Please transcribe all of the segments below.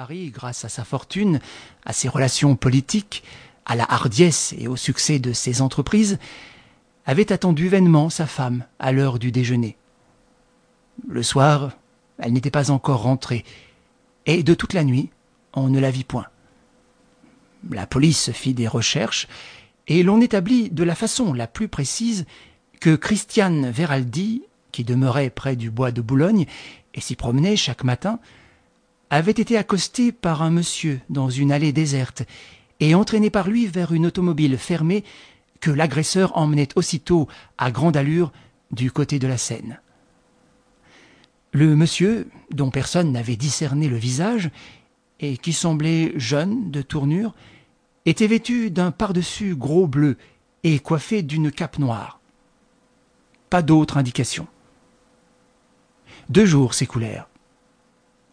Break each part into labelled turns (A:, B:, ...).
A: Paris grâce à sa fortune, à ses relations politiques, à la hardiesse et au succès de ses entreprises, avait attendu vainement sa femme à l'heure du déjeuner. Le soir, elle n'était pas encore rentrée, et de toute la nuit, on ne la vit point. La police fit des recherches, et l'on établit de la façon la plus précise que Christiane Veraldi, qui demeurait près du bois de Boulogne et s'y promenait chaque matin, avait été accostée par un monsieur dans une allée déserte et entraînée par lui vers une automobile fermée que l'agresseur emmenait aussitôt à grande allure du côté de la Seine. Le monsieur, dont personne n'avait discerné le visage, et qui semblait jeune de tournure, était vêtu d'un pardessus gros bleu et coiffé d'une cape noire. Pas d'autre indication. Deux jours s'écoulèrent.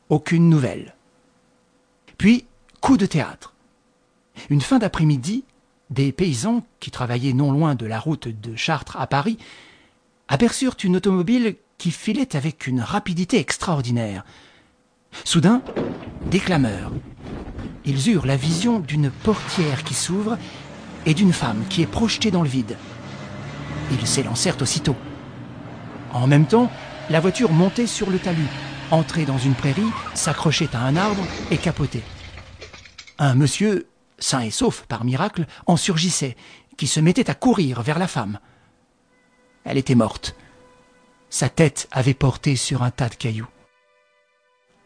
A: Aucune nouvelle. Puis, coup de théâtre. Une fin d'après-midi, des paysans qui travaillaient non loin de la route de Chartres à Paris aperçurent une automobile qui filait avec une rapidité extraordinaire. Soudain, des clameurs. Ils eurent la vision d'une portière qui s'ouvre et d'une femme qui est projetée dans le vide. Ils s'élancèrent aussitôt. En même temps, la voiture montait sur le talus, entrait dans une prairie, s'accrochait à un arbre et capotait. Un monsieur, sain et sauf par miracle, en surgissait, qui se mettait à courir vers la femme. Elle était morte. Sa tête avait porté sur un tas de cailloux.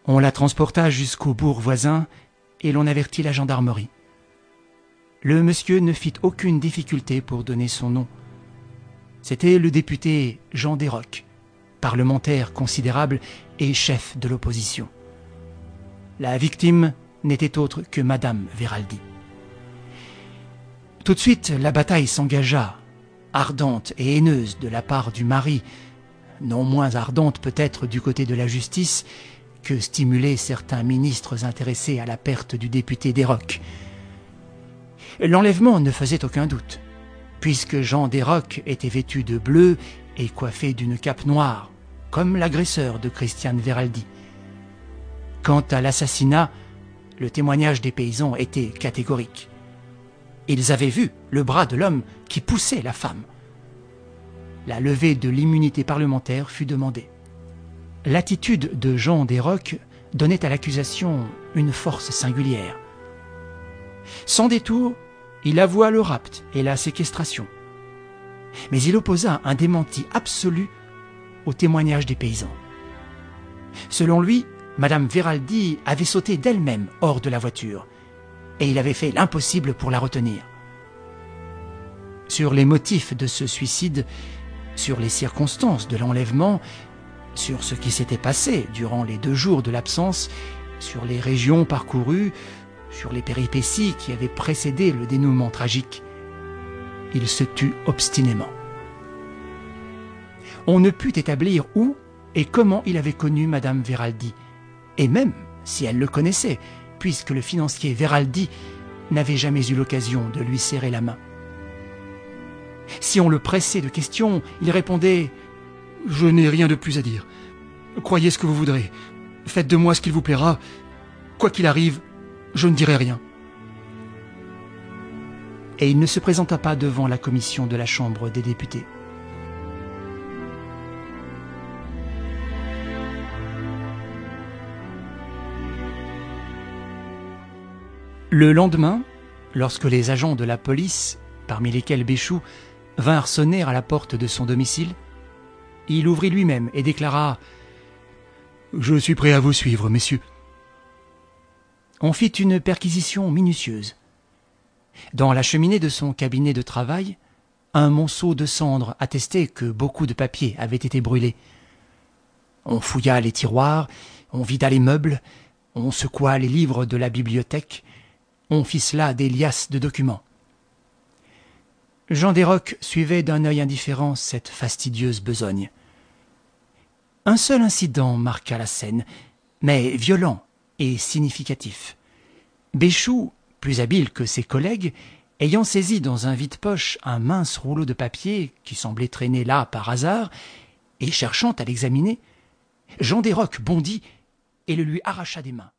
A: On la transporta jusqu'au bourg voisin et l'on avertit la gendarmerie. Le monsieur ne fit aucune difficulté pour donner son nom. C'était le député Jean Desroques, parlementaire considérable et chef de l'opposition. La victime n'était autre que Madame Veraldi. Tout de suite, la bataille s'engagea, ardente et haineuse de la part du mari, non moins ardente peut-être du côté de la justice, que stimulait certains ministres intéressés à la perte du député Desroques. L'enlèvement ne faisait aucun doute, puisque Jean Desroques était vêtu de bleu et coiffé d'une cape noire, comme l'agresseur de Christiane Veraldi. Quant à l'assassinat, le témoignage des paysans était catégorique. Ils avaient vu le bras de l'homme qui poussait la femme. La levée de l'immunité parlementaire fut demandée. L'attitude de Jean Desroques donnait à l'accusation une force singulière. Sans détour, il avoua le rapt et la séquestration. Mais il opposa un démenti absolu au témoignage des paysans. Selon lui, Madame Veraldi avait sauté d'elle-même hors de la voiture, et il avait fait l'impossible pour la retenir. Sur les motifs de ce suicide, sur les circonstances de l'enlèvement sur ce qui s'était passé durant les deux jours de l'absence, sur les régions parcourues, sur les péripéties qui avaient précédé le dénouement tragique. Il se tut obstinément. On ne put établir où et comment il avait connu Madame Veraldi, et même si elle le connaissait, puisque le financier Veraldi n'avait jamais eu l'occasion de lui serrer la main. Si on le pressait de questions, il répondait je n'ai rien de plus à dire. Croyez ce que vous voudrez. Faites de moi ce qu'il vous plaira. Quoi qu'il arrive, je ne dirai rien. Et il ne se présenta pas devant la commission de la Chambre des députés. Le lendemain, lorsque les agents de la police, parmi lesquels Béchou, vinrent sonner à la porte de son domicile, il ouvrit lui-même et déclara Je suis prêt à vous suivre, messieurs. On fit une perquisition minutieuse. Dans la cheminée de son cabinet de travail, un monceau de cendres attestait que beaucoup de papiers avaient été brûlés. On fouilla les tiroirs, on vida les meubles, on secoua les livres de la bibliothèque, on ficela des liasses de documents. Jean Desroques suivait d'un œil indifférent cette fastidieuse besogne. Un seul incident marqua la scène, mais violent et significatif. Béchou, plus habile que ses collègues, ayant saisi dans un vide-poche un mince rouleau de papier qui semblait traîner là par hasard, et cherchant à l'examiner, Jean Desroques bondit et le lui arracha des mains.